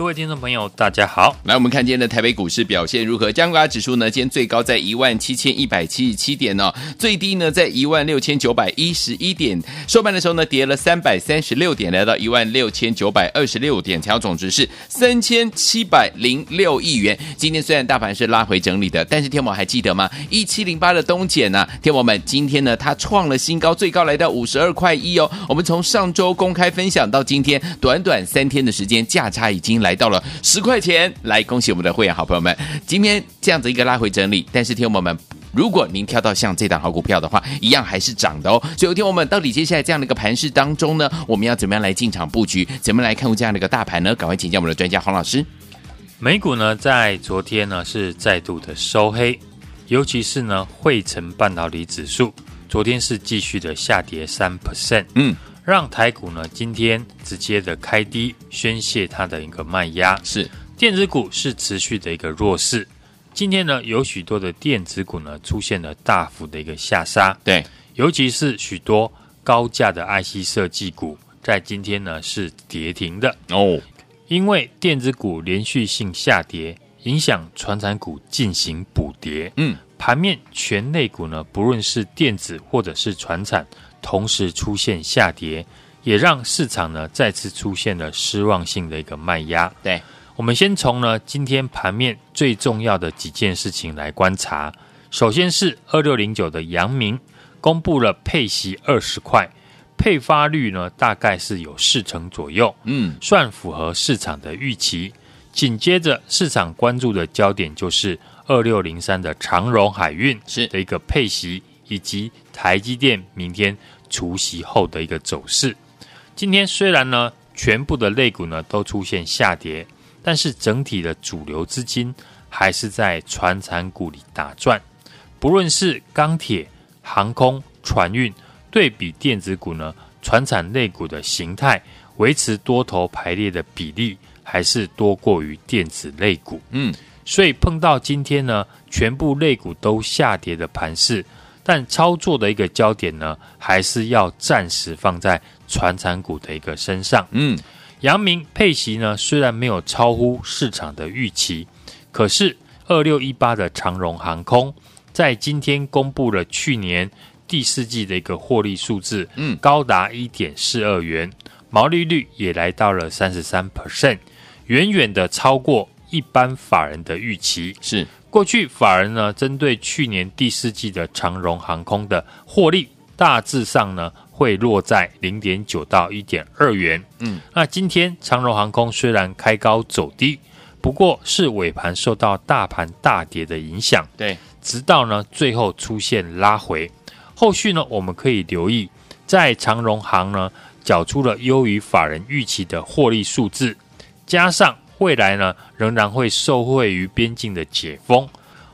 各位听众朋友，大家好。来，我们看今天的台北股市表现如何？加权指数呢，今天最高在一万七千一百七十七点哦，最低呢在一万六千九百一十一点。收盘的时候呢，跌了三百三十六点，来到一万六千九百二十六点，成交总值是三千七百零六亿元。今天虽然大盘是拉回整理的，但是天王还记得吗？一七零八的东碱呢？天王们，今天呢它创了新高，最高来到五十二块一哦。我们从上周公开分享到今天，短短三天的时间，价差已经来。来到了十块钱，来恭喜我们的会员好朋友们！今天这样子一个拉回整理，但是听友们，如果您挑到像这档好股票的话，一样还是涨的哦。所以听我们，到底接下来这样的一个盘势当中呢，我们要怎么样来进场布局？怎么来看这样的一个大盘呢？赶快请教我们的专家黄老师。美股呢，在昨天呢是再度的收黑，尤其是呢汇成半导体指数，昨天是继续的下跌三 percent。嗯。让台股呢今天直接的开低，宣泄它的一个卖压。是电子股是持续的一个弱势。今天呢有许多的电子股呢出现了大幅的一个下杀。对，尤其是许多高价的 IC 设计股，在今天呢是跌停的哦。因为电子股连续性下跌，影响传产股进行补跌。嗯，盘面全类股呢，不论是电子或者是传产。同时出现下跌，也让市场呢再次出现了失望性的一个卖压。对，我们先从呢今天盘面最重要的几件事情来观察。首先是二六零九的阳明公布了配息二十块，配发率呢大概是有四成左右，嗯，算符合市场的预期。紧接着市场关注的焦点就是二六零三的长荣海运是的一个配息。以及台积电明天除夕后的一个走势。今天虽然呢，全部的类股呢都出现下跌，但是整体的主流资金还是在船产股里打转。不论是钢铁、航空、船运，对比电子股呢，船产类股的形态维持多头排列的比例还是多过于电子类股。嗯，所以碰到今天呢，全部类股都下跌的盘势。但操作的一个焦点呢，还是要暂时放在传产股的一个身上。嗯，阳明配息呢，虽然没有超乎市场的预期，可是二六一八的长荣航空在今天公布了去年第四季的一个获利数字，嗯，高达一点四二元，毛利率也来到了三十三 percent，远远的超过一般法人的预期。是。过去法人呢，针对去年第四季的长荣航空的获利，大致上呢会落在零点九到一点二元。嗯，那今天长荣航空虽然开高走低，不过是尾盘受到大盘大跌的影响。对，直到呢最后出现拉回，后续呢我们可以留意，在长荣航呢缴出了优于法人预期的获利数字，加上。未来呢，仍然会受惠于边境的解封。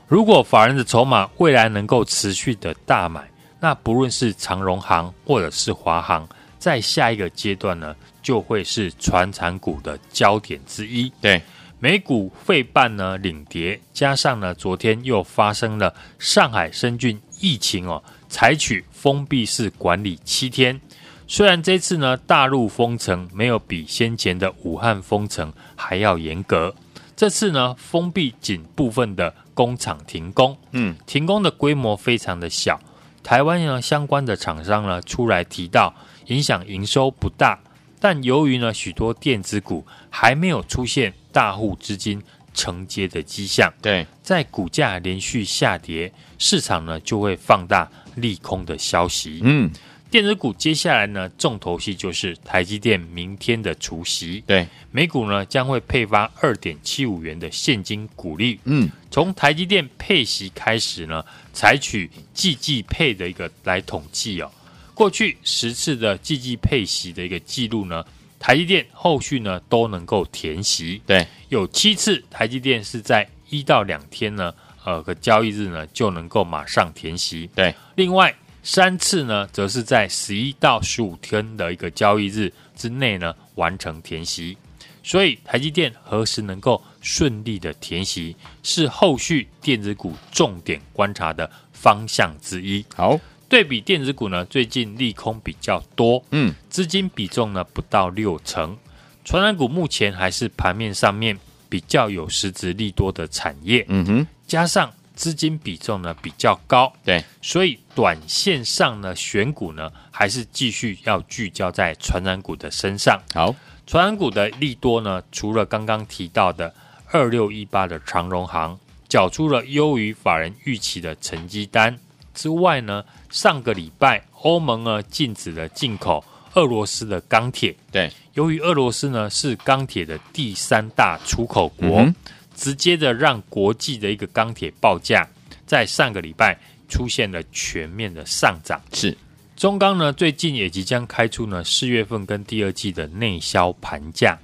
如果法人的筹码未来能够持续的大买，那不论是长荣行或者是华航，在下一个阶段呢，就会是传产股的焦点之一。对，美股费半呢领跌，加上呢昨天又发生了上海深圳疫情哦，采取封闭式管理七天。虽然这次呢，大陆封城没有比先前的武汉封城还要严格，这次呢，封闭仅部分的工厂停工，嗯，停工的规模非常的小。台湾呢，相关的厂商呢，出来提到影响营收不大，但由于呢，许多电子股还没有出现大户资金承接的迹象，对，在股价连续下跌，市场呢就会放大利空的消息，嗯。电子股接下来呢，重头戏就是台积电明天的除息。对，每股呢将会配发二点七五元的现金股利。嗯，从台积电配息开始呢，采取季季配的一个来统计哦。过去十次的季季配息的一个记录呢，台积电后续呢都能够填息。对，有七次台积电是在一到两天呢，呃个交易日呢就能够马上填息。对，另外。三次呢，则是在十一到十五天的一个交易日之内呢完成填息，所以台积电何时能够顺利的填息，是后续电子股重点观察的方向之一。好，对比电子股呢，最近利空比较多，嗯，资金比重呢不到六成，传染股目前还是盘面上面比较有实质利多的产业，嗯哼，加上。资金比重呢比较高，对，所以短线上呢选股呢还是继续要聚焦在传染股的身上。好，传染股的利多呢，除了刚刚提到的二六一八的长荣行缴出了优于法人预期的成绩单。之外呢，上个礼拜欧盟呢禁止了进口俄罗斯的钢铁，对，由于俄罗斯呢是钢铁的第三大出口国。嗯直接的让国际的一个钢铁报价在上个礼拜出现了全面的上涨。是，中钢呢最近也即将开出呢四月份跟第二季的内销盘价。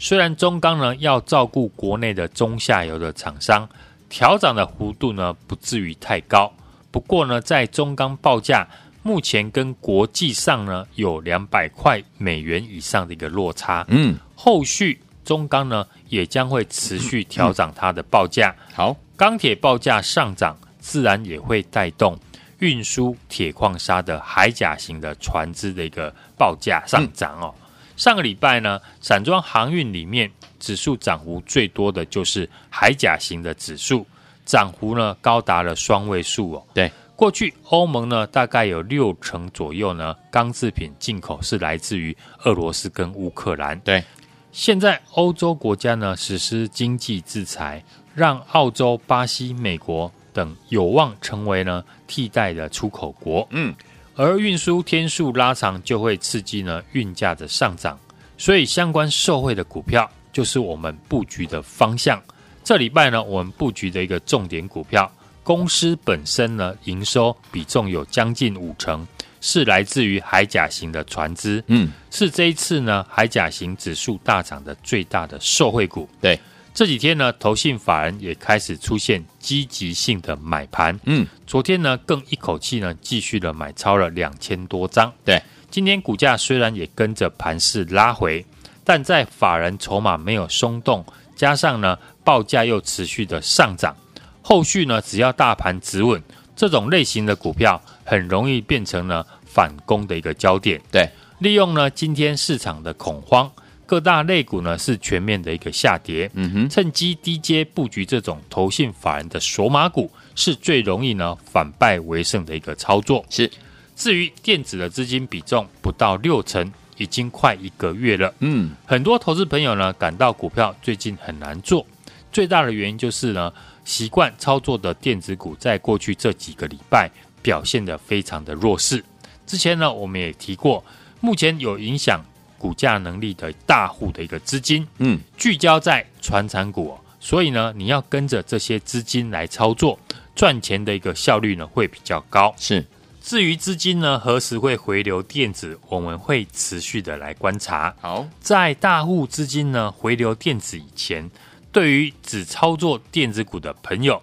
虽然中钢呢要照顾国内的中下游的厂商，调涨的幅度呢不至于太高。不过呢，在中钢报价目前跟国际上呢有两百块美元以上的一个落差。嗯，后续。中钢呢也将会持续调涨它的报价。好，钢铁报价上涨，自然也会带动运输铁矿砂的海甲型的船只的一个报价上涨哦。上个礼拜呢，散装航运里面指数涨幅最多的就是海甲型的指数，涨幅呢高达了双位数哦。对，过去欧盟呢大概有六成左右呢钢制品进口是来自于俄罗斯跟乌克兰。对。现在欧洲国家呢实施经济制裁，让澳洲、巴西、美国等有望成为呢替代的出口国。嗯，而运输天数拉长，就会刺激呢运价的上涨，所以相关受惠的股票就是我们布局的方向。这礼拜呢，我们布局的一个重点股票，公司本身呢营收比重有将近五成。是来自于海甲型的船只，嗯，是这一次呢海甲型指数大涨的最大的受惠股。对，这几天呢，投信法人也开始出现积极性的买盘，嗯，昨天呢更一口气呢继续的买超了两千多张。对，今天股价虽然也跟着盘势拉回，但在法人筹码没有松动，加上呢报价又持续的上涨，后续呢只要大盘止稳。这种类型的股票很容易变成了反攻的一个焦点。对，利用呢今天市场的恐慌，各大类股呢是全面的一个下跌。嗯哼，趁机低阶布局这种投信法人的索马股，是最容易呢反败为胜的一个操作。是，至于电子的资金比重不到六成，已经快一个月了。嗯，很多投资朋友呢感到股票最近很难做，最大的原因就是呢。习惯操作的电子股，在过去这几个礼拜表现的非常的弱势。之前呢，我们也提过，目前有影响股价能力的大户的一个资金，嗯，聚焦在传产股，所以呢，你要跟着这些资金来操作，赚钱的一个效率呢会比较高。是，至于资金呢何时会回流电子，我们会持续的来观察。好，在大户资金呢回流电子以前。对于只操作电子股的朋友，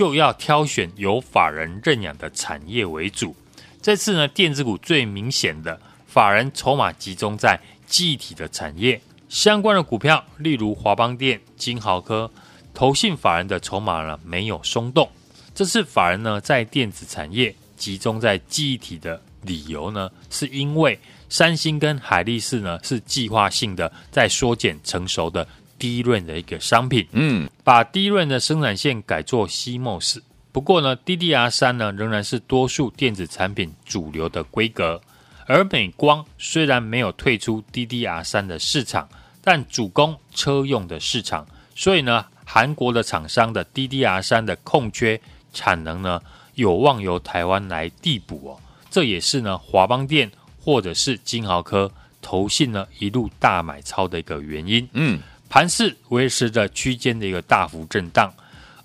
就要挑选有法人认养的产业为主。这次呢，电子股最明显的法人筹码集中在记忆体的产业相关的股票，例如华邦电、金豪科，投信法人的筹码呢没有松动。这次法人呢在电子产业集中在记忆体的理由呢，是因为三星跟海力士呢是计划性的在缩减成熟的。DRAM 的一个商品，嗯，把 DRAM 的生产线改做 CMOS。不过呢，DDR 三呢仍然是多数电子产品主流的规格。而美光虽然没有退出 DDR 三的市场，但主攻车用的市场，所以呢，韩国的厂商的 DDR 三的空缺产能呢，有望由台湾来递补哦。这也是呢，华邦电或者是金豪科投信呢一路大买超的一个原因。嗯，盘势维持着区间的一个大幅震荡。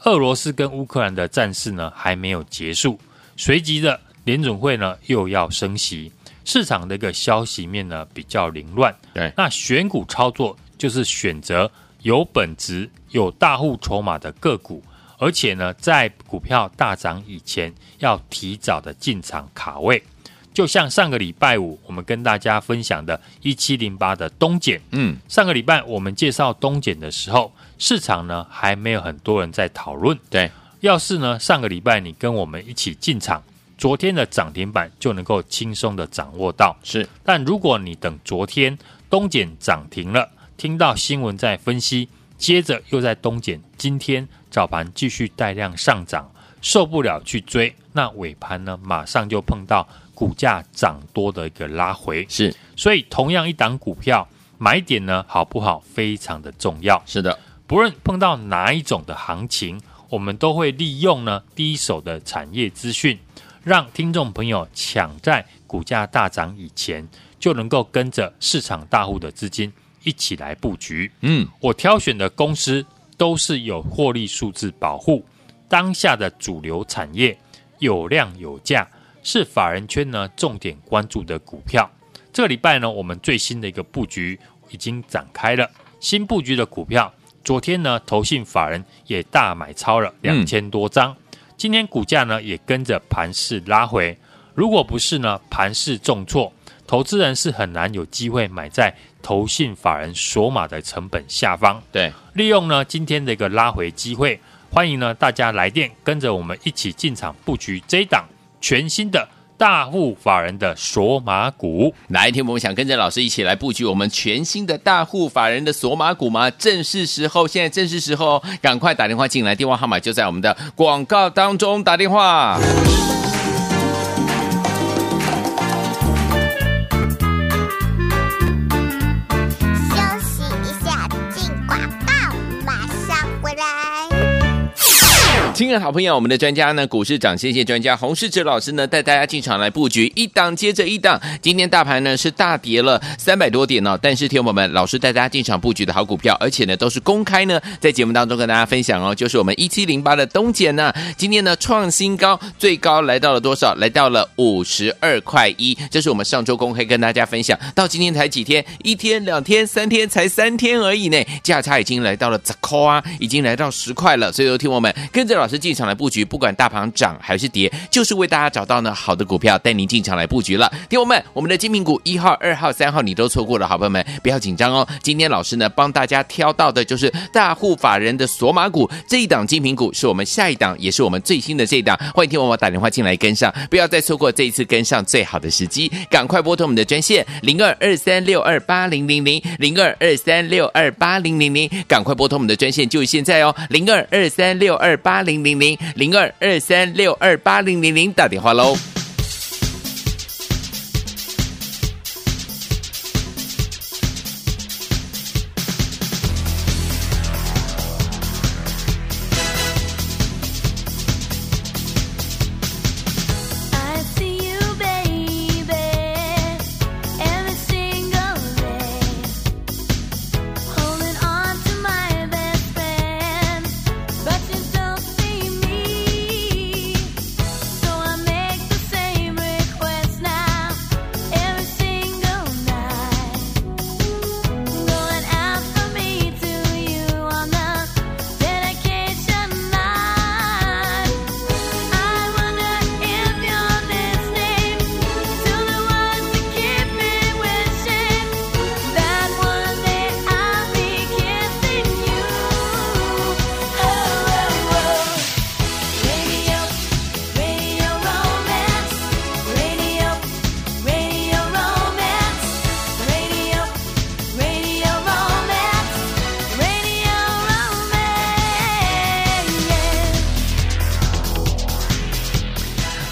俄罗斯跟乌克兰的战事呢还没有结束，随即的联准会呢又要升息，市场的一个消息面呢比较凌乱。对，那选股操作就是选择有本质、有大户筹码的个股，而且呢在股票大涨以前要提早的进场卡位。就像上个礼拜五我们跟大家分享的一七零八的东碱，嗯，上个礼拜我们介绍东碱的时候。市场呢还没有很多人在讨论。对，要是呢上个礼拜你跟我们一起进场，昨天的涨停板就能够轻松的掌握到。是，但如果你等昨天东碱涨停了，听到新闻在分析，接着又在东碱今天早盘继续带量上涨，受不了去追，那尾盘呢马上就碰到股价涨多的一个拉回。是，所以同样一档股票买点呢好不好，非常的重要。是的。不论碰到哪一种的行情，我们都会利用呢第一手的产业资讯，让听众朋友抢在股价大涨以前，就能够跟着市场大户的资金一起来布局。嗯，我挑选的公司都是有获利数字保护，当下的主流产业有量有价，是法人圈呢重点关注的股票。这个礼拜呢，我们最新的一个布局已经展开了，新布局的股票。昨天呢，投信法人也大买超了两千多张。嗯、今天股价呢也跟着盘势拉回。如果不是呢盘势重挫，投资人是很难有机会买在投信法人锁码的成本下方。对，利用呢今天的一个拉回机会，欢迎呢大家来电，跟着我们一起进场布局这一档全新的。大户法人的索马股，哪一天我们想跟着老师一起来布局我们全新的大户法人的索马股吗？正是时候，现在正是时候，赶快打电话进来，电话号码就在我们的广告当中，打电话。亲爱的好朋友，我们的专家呢，股市长谢谢专家洪世哲老师呢，带大家进场来布局一档接着一档。今天大盘呢是大跌了三百多点呢、哦，但是听友们，老师带大家进场布局的好股票，而且呢都是公开呢，在节目当中跟大家分享哦，就是我们一七零八的东碱呢，今天呢创新高，最高来到了多少？来到了五十二块一，这是我们上周公开跟大家分享，到今天才几天？一天、两天、三天，才三天而已呢，价差已经来到了十块啊，已经来到十块了。所以说，听友们跟着老。老师进场来布局，不管大盘涨还是跌，就是为大家找到呢好的股票，带您进场来布局了。听友们，我们的精品股一号、二号、三号你都错过了，好朋友们不要紧张哦。今天老师呢帮大家挑到的就是大户法人的索马股，这一档精品股是我们下一档，也是我们最新的这一档。欢迎听我们打电话进来跟上，不要再错过这一次跟上最好的时机，赶快拨通我们的专线零二二三六二八零零零零二二三六二八零零零，赶快拨通我们的专线，就现在哦，零二二三六二八零。零零零零二二三六二八零零零打电话喽。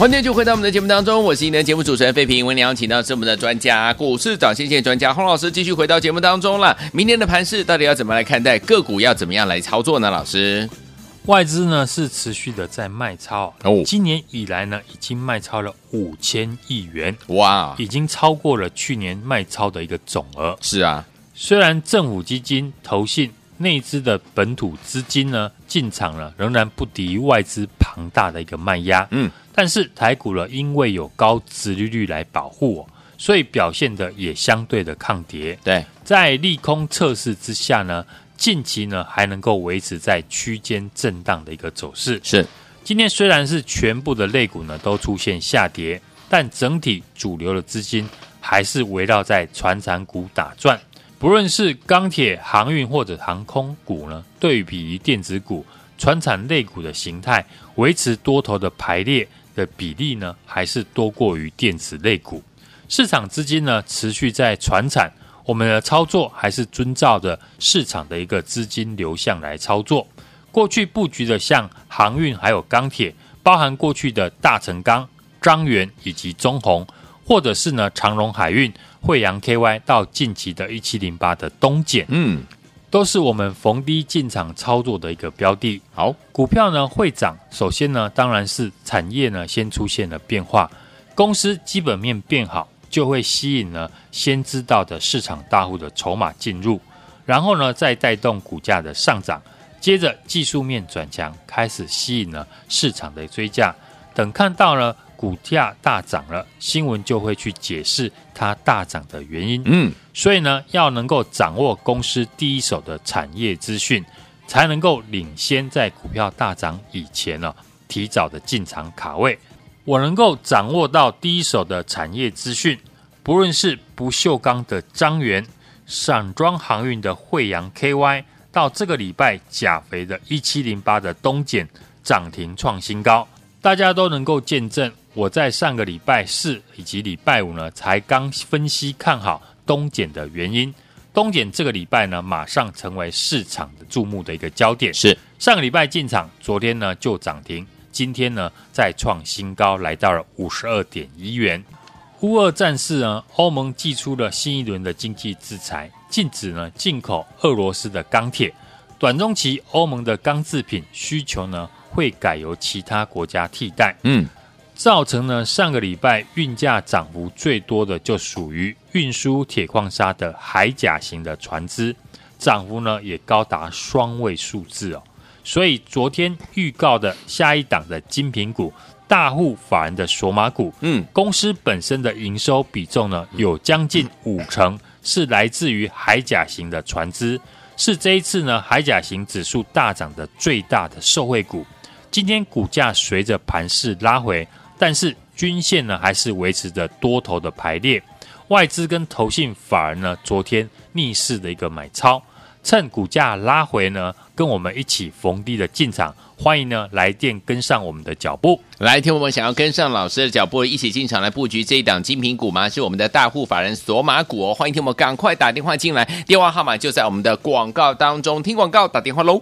欢迎就回到我们的节目当中，我是您的节目主持人费平。为您邀请到是我们的专家，股市涨先见专家洪老师，继续回到节目当中了。明天的盘市到底要怎么来看待？个股要怎么样来操作呢？老师，外资呢是持续的在卖超哦，今年以来呢已经卖超了五千亿元，哇，已经超过了去年卖超的一个总额。是啊，虽然政府基金、投信、内资的本土资金呢进场了，仍然不敌外资庞大的一个卖压，嗯，但是台股呢因为有高殖利率来保护我，所以表现的也相对的抗跌。对，在利空测试之下呢。近期呢还能够维持在区间震荡的一个走势。是，今天虽然是全部的类股呢都出现下跌，但整体主流的资金还是围绕在传产股打转。不论是钢铁、航运或者航空股呢，对比于电子股、传产类股的形态，维持多头的排列的比例呢，还是多过于电子类股。市场资金呢持续在传产。我们的操作还是遵照着市场的一个资金流向来操作。过去布局的像航运还有钢铁，包含过去的大成钢、彰源以及中鸿，或者是呢长荣海运、慧洋 KY 到近期的一七零八的东碱，嗯，都是我们逢低进场操作的一个标的。好，股票呢会涨，首先呢当然是产业呢先出现了变化，公司基本面变好。就会吸引了先知道的市场大户的筹码进入，然后呢，再带动股价的上涨，接着技术面转强，开始吸引了市场的追价。等看到了股价大涨了，新闻就会去解释它大涨的原因。嗯，所以呢，要能够掌握公司第一手的产业资讯，才能够领先在股票大涨以前呢，提早的进场卡位。我能够掌握到第一手的产业资讯，不论是不锈钢的张元、散装航运的惠洋 KY，到这个礼拜钾肥的一七零八的东碱涨停创新高，大家都能够见证。我在上个礼拜四以及礼拜五呢，才刚分析看好东碱的原因。东碱这个礼拜呢，马上成为市场的注目的一个焦点。是上个礼拜进场，昨天呢就涨停。今天呢，再创新高，来到了五十二点一元。乌俄战事呢，欧盟祭出了新一轮的经济制裁，禁止呢进口俄罗斯的钢铁。短中期，欧盟的钢制品需求呢会改由其他国家替代。嗯，造成呢上个礼拜运价涨幅最多的就属于运输铁矿砂的海甲型的船只，涨幅呢也高达双位数字哦。所以昨天预告的下一档的精品股，大户法人的索马股，嗯，公司本身的营收比重呢，有将近五成是来自于海甲型的船只，是这一次呢海甲型指数大涨的最大的受惠股。今天股价随着盘势拉回，但是均线呢还是维持着多头的排列，外资跟投信法人呢昨天逆势的一个买超。趁股价拉回呢，跟我们一起逢低的进场，欢迎呢来电跟上我们的脚步。来，听我们想要跟上老师的脚步，一起进场来布局这一档精品股吗？是我们的大户法人索马股哦，欢迎听我们赶快打电话进来，电话号码就在我们的广告当中，听广告打电话喽。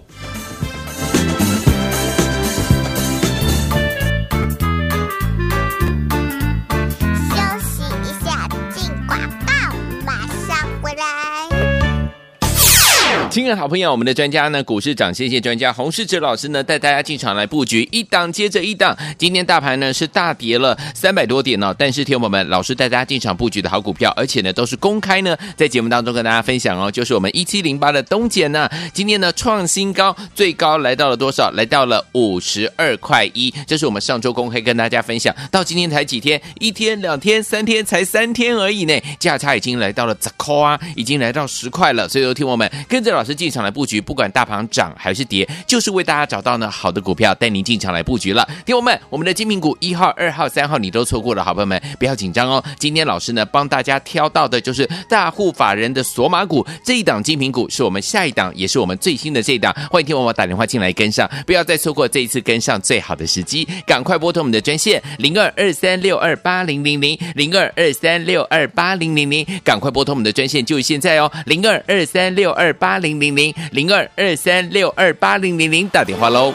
亲爱的好朋友，我们的专家呢，股市长谢谢专家洪世哲老师呢，带大家进场来布局一档接着一档。今天大盘呢是大跌了三百多点哦，但是听友们，老师带大家进场布局的好股票，而且呢都是公开呢，在节目当中跟大家分享哦，就是我们一七零八的东碱呢，今天呢创新高，最高来到了多少？来到了五十二块一，这是我们上周公开跟大家分享，到今天才几天？一天、两天、三天，才三天而已呢，价差已经来到了十块啊，已经来到十块了，所以说听友们跟着老。老师进场来布局，不管大盘涨还是跌，就是为大家找到呢好的股票，带您进场来布局了。听我们，我们的精品股一号、二号、三号你都错过了，好朋友们不要紧张哦。今天老师呢帮大家挑到的就是大户法人的索马股这一档精品股，是我们下一档，也是我们最新的这一档。欢迎听我们打电话进来跟上，不要再错过这一次跟上最好的时机，赶快拨通我们的专线零二二三六二八零零零零二二三六二八零零零，赶快拨通我们的专线，就现在哦，零二二三六二八零。零零零零二二三六二八零零零打电话喽。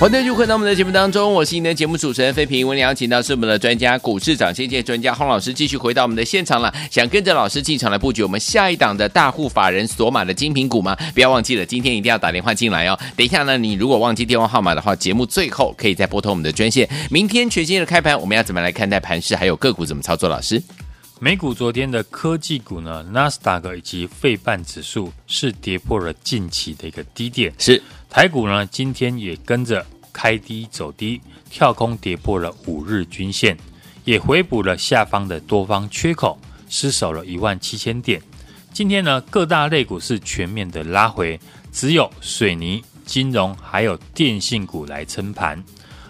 欢迎入会到我们的节目当中，我是您的节目主持人费平。我们邀请到是我们的专家，股市涨先见专家洪老师，继续回到我们的现场了。想跟着老师进场来布局我们下一档的大户法人索马的精品股吗？不要忘记了，今天一定要打电话进来哦。等一下呢，你如果忘记电话号码的话，节目最后可以再拨通我们的专线。明天全新的开盘，我们要怎么来看待盘势？还有个股怎么操作？老师，美股昨天的科技股呢，纳斯达克以及费半指数是跌破了近期的一个低点，是。台股呢，今天也跟着开低走低，跳空跌破了五日均线，也回补了下方的多方缺口，失守了一万七千点。今天呢，各大类股是全面的拉回，只有水泥、金融还有电信股来撑盘。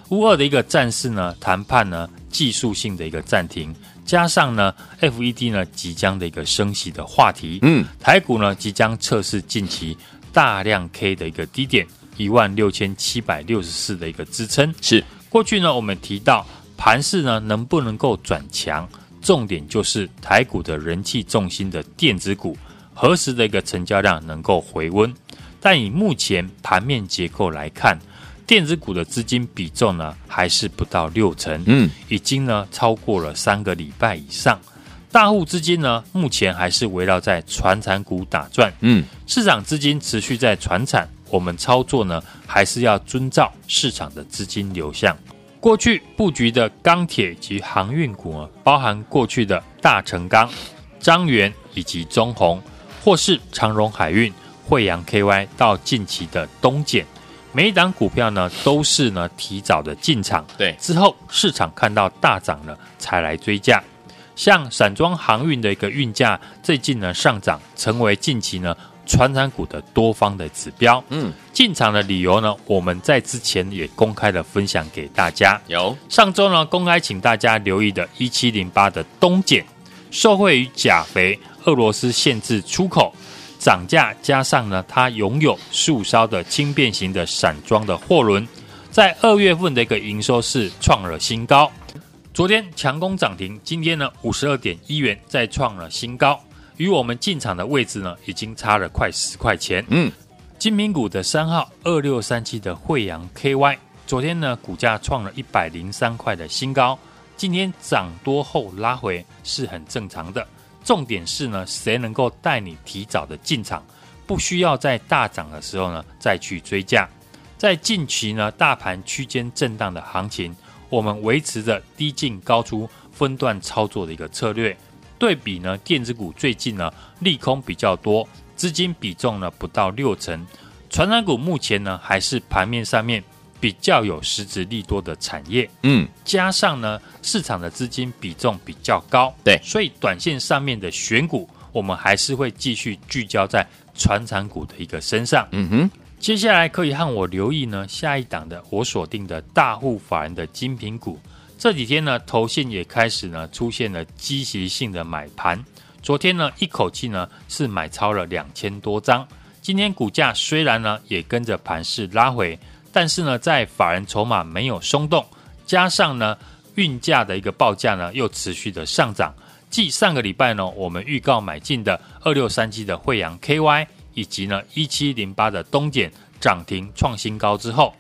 乌二的一个战事呢，谈判呢技术性的一个暂停，加上呢 FED 呢即将的一个升息的话题，嗯，台股呢即将测试近期。大量 K 的一个低点一万六千七百六十四的一个支撑是过去呢，我们提到盘势呢能不能够转强，重点就是台股的人气重心的电子股何时的一个成交量能够回温。但以目前盘面结构来看，电子股的资金比重呢还是不到六成，嗯，已经呢超过了三个礼拜以上。大户资金呢，目前还是围绕在传产股打转。嗯，市场资金持续在传产，我们操作呢，还是要遵照市场的资金流向。过去布局的钢铁及航运股呢，包含过去的大成钢、张元以及中鸿，或是长荣海运、惠阳 KY 到近期的东碱，每一档股票呢，都是呢提早的进场。对，之后市场看到大涨了，才来追价。像散装航运的一个运价最近呢上涨，成为近期呢传产股的多方的指标。嗯，进场的理由呢，我们在之前也公开的分享给大家。有上周呢公开请大家留意的一七零八的东碱，受惠于钾肥，俄罗斯限制出口涨价，加上呢它拥有数艘的轻便型的散装的货轮，在二月份的一个营收是创了新高。昨天强攻涨停，今天呢五十二点一元再创了新高，与我们进场的位置呢已经差了快十块钱。嗯，金品股的三号二六三七的惠阳 KY，昨天呢股价创了一百零三块的新高，今天涨多后拉回是很正常的。重点是呢，谁能够带你提早的进场，不需要在大涨的时候呢再去追价。在近期呢大盘区间震荡的行情。我们维持着低进高出分段操作的一个策略，对比呢电子股最近呢利空比较多，资金比重呢不到六成，传产股目前呢还是盘面上面比较有实质利多的产业，嗯，加上呢市场的资金比重比较高，对，所以短线上面的选股，我们还是会继续聚焦在传产股的一个身上，嗯哼。接下来可以和我留意呢，下一档的我锁定的大户法人的精品股，这几天呢，投信也开始呢出现了积极性的买盘。昨天呢，一口气呢是买超了两千多张。今天股价虽然呢也跟着盘势拉回，但是呢，在法人筹码没有松动，加上呢运价的一个报价呢又持续的上涨。继上个礼拜呢，我们预告买进的二六三七的惠阳 KY。以及呢，一七零八的东碱涨停创新高之后，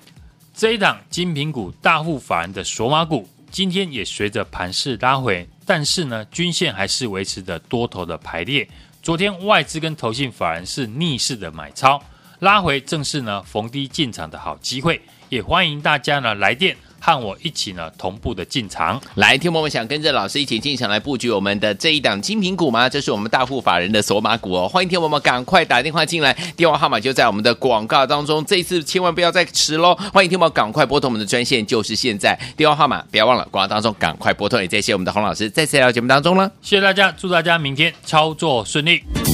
这一档精品股大户法人的索马股，今天也随着盘势拉回，但是呢，均线还是维持着多头的排列。昨天外资跟投信法人是逆势的买超，拉回正是呢逢低进场的好机会，也欢迎大家呢来电。和我一起呢，同步的进场。来，听我们想跟着老师一起进场来布局我们的这一档精品股吗？这是我们大户法人的索马股哦。欢迎听我们赶快打电话进来，电话号码就在我们的广告当中。这一次千万不要再迟喽！欢迎听我们赶快拨通我们的专线，就是现在。电话号码不要忘了，广告当中赶快拨通。也谢谢我们的洪老师再次来到节目当中了。谢谢大家，祝大家明天操作顺利。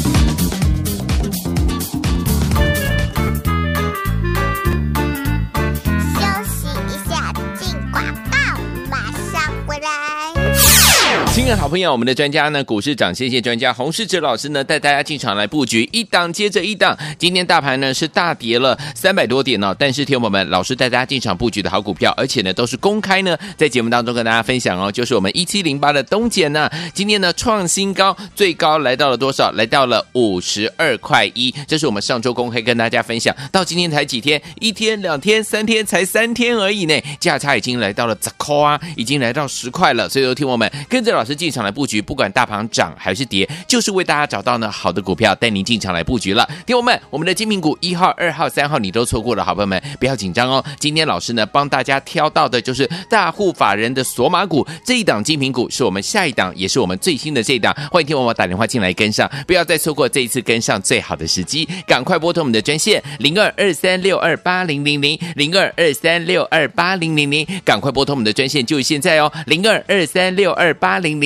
亲幸运好朋友，我们的专家呢，股市长，谢谢专家洪世哲老师呢，带大家进场来布局，一档接着一档。今天大盘呢是大跌了三百多点哦，但是听友们，老师带大家进场布局的好股票，而且呢都是公开呢，在节目当中跟大家分享哦，就是我们一七零八的东碱呢，今天呢创新高，最高来到了多少？来到了五十二块一，这是我们上周公开跟大家分享，到今天才几天？一天、两天、三天，才三天而已呢，价差已经来到了十块啊，已经来到十块了。所以说，听友们跟着老师进场来布局，不管大盘涨还是跌，就是为大家找到呢好的股票，带您进场来布局了。听友们，我们的精品股一号、二号、三号你都错过了，好朋友们不要紧张哦。今天老师呢帮大家挑到的就是大户法人的索马股这一档精品股，是我们下一档，也是我们最新的这一档。欢迎听友们打电话进来跟上，不要再错过这一次跟上最好的时机，赶快拨通我们的专线零二二三六二八零零零零二二三六二八零零零，赶快拨通我们的专线，就现在哦，零二二三六二八零零